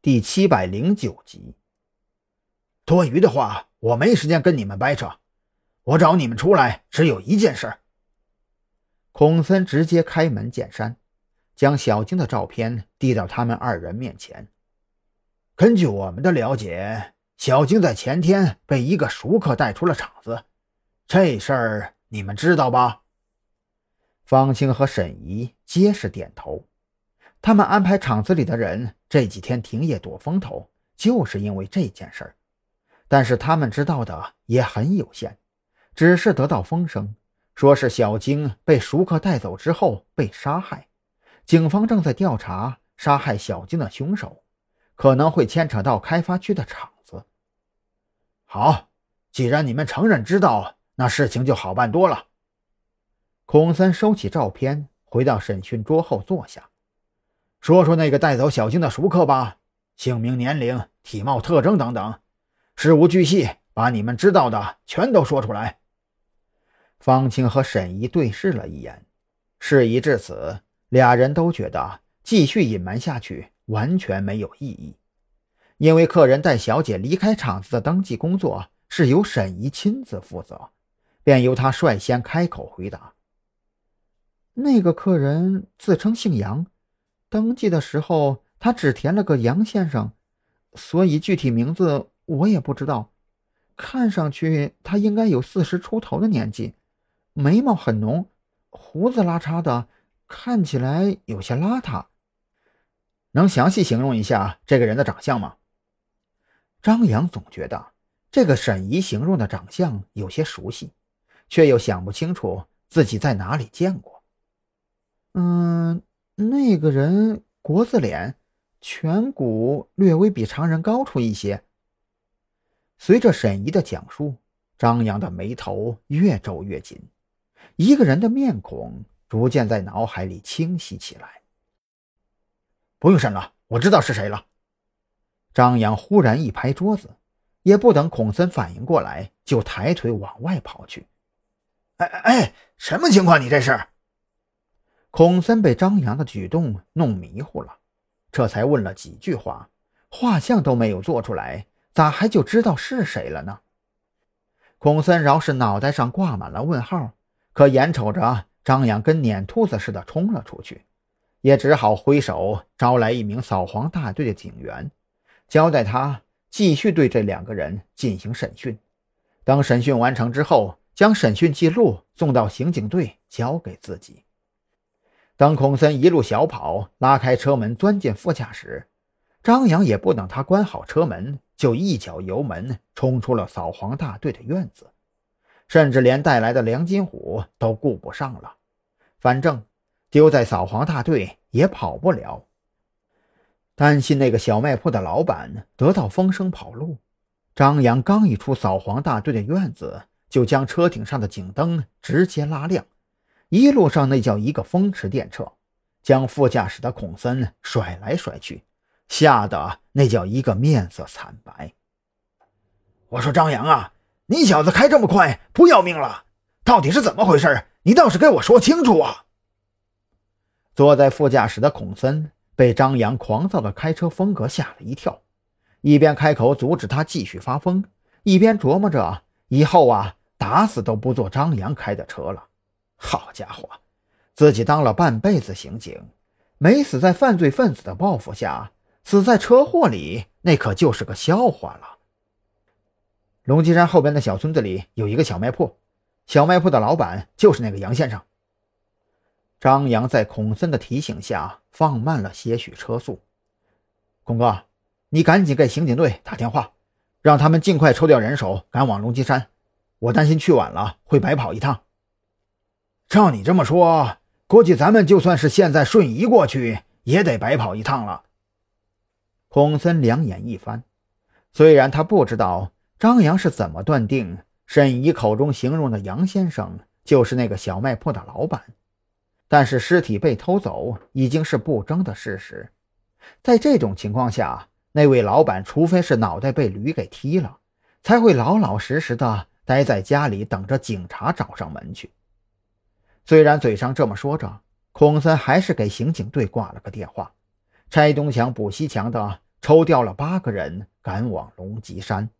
第七百零九集。多余的话，我没时间跟你们掰扯。我找你们出来只有一件事。孔森直接开门见山，将小晶的照片递到他们二人面前。根据我们的了解，小晶在前天被一个熟客带出了场子，这事儿你们知道吧？方清和沈怡皆是点头。他们安排厂子里的人这几天停业躲风头，就是因为这件事儿。但是他们知道的也很有限，只是得到风声，说是小晶被熟客带走之后被杀害。警方正在调查杀害小晶的凶手，可能会牵扯到开发区的厂子。好，既然你们承认知道，那事情就好办多了。孔森收起照片，回到审讯桌后坐下。说说那个带走小晶的熟客吧，姓名、年龄、体貌特征等等，事无巨细，把你们知道的全都说出来。方清和沈怡对视了一眼，事已至此，俩人都觉得继续隐瞒下去完全没有意义。因为客人带小姐离开场子的登记工作是由沈怡亲自负责，便由他率先开口回答。那个客人自称姓杨。登记的时候，他只填了个杨先生，所以具体名字我也不知道。看上去他应该有四十出头的年纪，眉毛很浓，胡子拉碴的，看起来有些邋遢。能详细形容一下这个人的长相吗？张扬总觉得这个沈怡形容的长相有些熟悉，却又想不清楚自己在哪里见过。嗯。那个人国字脸，颧骨略微比常人高出一些。随着沈怡的讲述，张扬的眉头越皱越紧，一个人的面孔逐渐在脑海里清晰起来。不用审了，我知道是谁了。张扬忽然一拍桌子，也不等孔森反应过来，就抬腿往外跑去。哎哎哎，什么情况？你这是？孔森被张扬的举动弄迷糊了，这才问了几句话，画像都没有做出来，咋还就知道是谁了呢？孔森饶是脑袋上挂满了问号，可眼瞅着张扬跟撵兔子似的冲了出去，也只好挥手招来一名扫黄大队的警员，交代他继续对这两个人进行审讯。等审讯完成之后，将审讯记录送到刑警队交给自己。当孔森一路小跑，拉开车门钻进副驾驶，张扬也不等他关好车门，就一脚油门冲出了扫黄大队的院子，甚至连带来的梁金虎都顾不上了。反正丢在扫黄大队也跑不了。担心那个小卖铺的老板得到风声跑路，张扬刚一出扫黄大队的院子，就将车顶上的警灯直接拉亮。一路上那叫一个风驰电掣，将副驾驶的孔森甩来甩去，吓得那叫一个面色惨白。我说张扬啊，你小子开这么快，不要命了？到底是怎么回事？你倒是给我说清楚啊！坐在副驾驶的孔森被张扬狂躁的开车风格吓了一跳，一边开口阻止他继续发疯，一边琢磨着以后啊，打死都不坐张扬开的车了。好家伙，自己当了半辈子刑警，没死在犯罪分子的报复下，死在车祸里，那可就是个笑话了。龙脊山后边的小村子里有一个小卖铺，小卖铺的老板就是那个杨先生。张扬在孔森的提醒下放慢了些许车速。孔哥，你赶紧给刑警队打电话，让他们尽快抽调人手赶往龙脊山，我担心去晚了会白跑一趟。照你这么说，估计咱们就算是现在瞬移过去，也得白跑一趟了。孔森两眼一翻，虽然他不知道张扬是怎么断定沈怡口中形容的杨先生就是那个小卖铺的老板，但是尸体被偷走已经是不争的事实。在这种情况下，那位老板除非是脑袋被驴给踢了，才会老老实实的待在家里等着警察找上门去。虽然嘴上这么说着，孔森还是给刑警队挂了个电话。拆东墙补西墙的抽调了八个人赶往龙脊山。